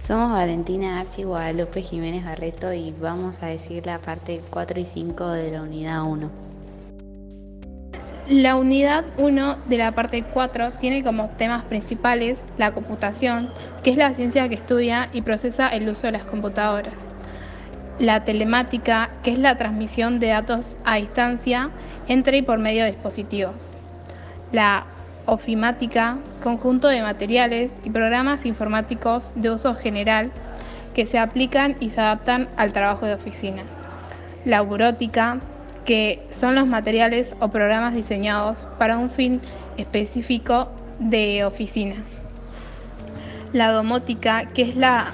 Somos Valentina Arci Guadalupe Jiménez Barreto y vamos a decir la parte 4 y 5 de la unidad 1. La unidad 1 de la parte 4 tiene como temas principales la computación, que es la ciencia que estudia y procesa el uso de las computadoras. La telemática, que es la transmisión de datos a distancia entre y por medio de dispositivos. La ofimática, conjunto de materiales y programas informáticos de uso general que se aplican y se adaptan al trabajo de oficina. La burótica, que son los materiales o programas diseñados para un fin específico de oficina. La domótica, que es, la,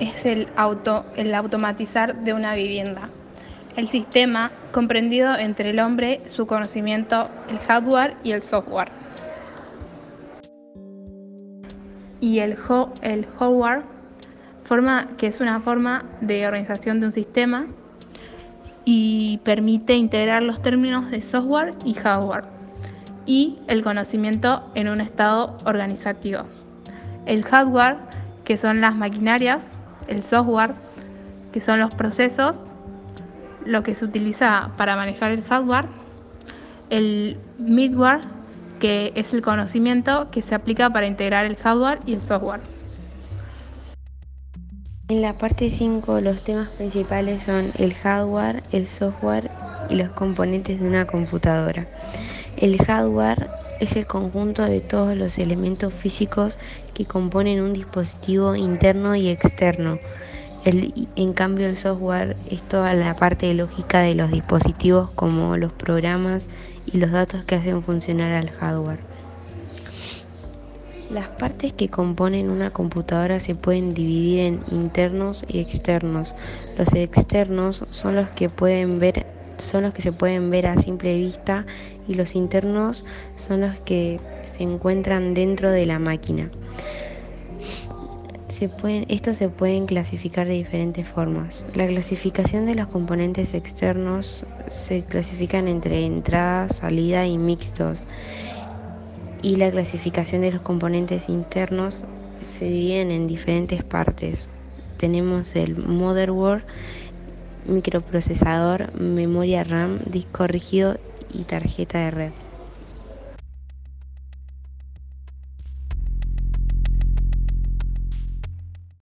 es el, auto, el automatizar de una vivienda. El sistema comprendido entre el hombre, su conocimiento, el hardware y el software. Y el, el hardware, forma, que es una forma de organización de un sistema y permite integrar los términos de software y hardware y el conocimiento en un estado organizativo. El hardware, que son las maquinarias, el software, que son los procesos, lo que se utiliza para manejar el hardware, el midware, que es el conocimiento que se aplica para integrar el hardware y el software. En la parte 5 los temas principales son el hardware, el software y los componentes de una computadora. El hardware es el conjunto de todos los elementos físicos que componen un dispositivo interno y externo. En cambio el software es toda la parte lógica de los dispositivos como los programas y los datos que hacen funcionar al hardware. Las partes que componen una computadora se pueden dividir en internos y externos. Los externos son los que pueden ver son los que se pueden ver a simple vista y los internos son los que se encuentran dentro de la máquina. Estos se pueden clasificar de diferentes formas. La clasificación de los componentes externos se clasifican entre entrada, salida y mixtos. Y la clasificación de los componentes internos se dividen en diferentes partes. Tenemos el motherboard, microprocesador, memoria RAM, disco rígido y tarjeta de red.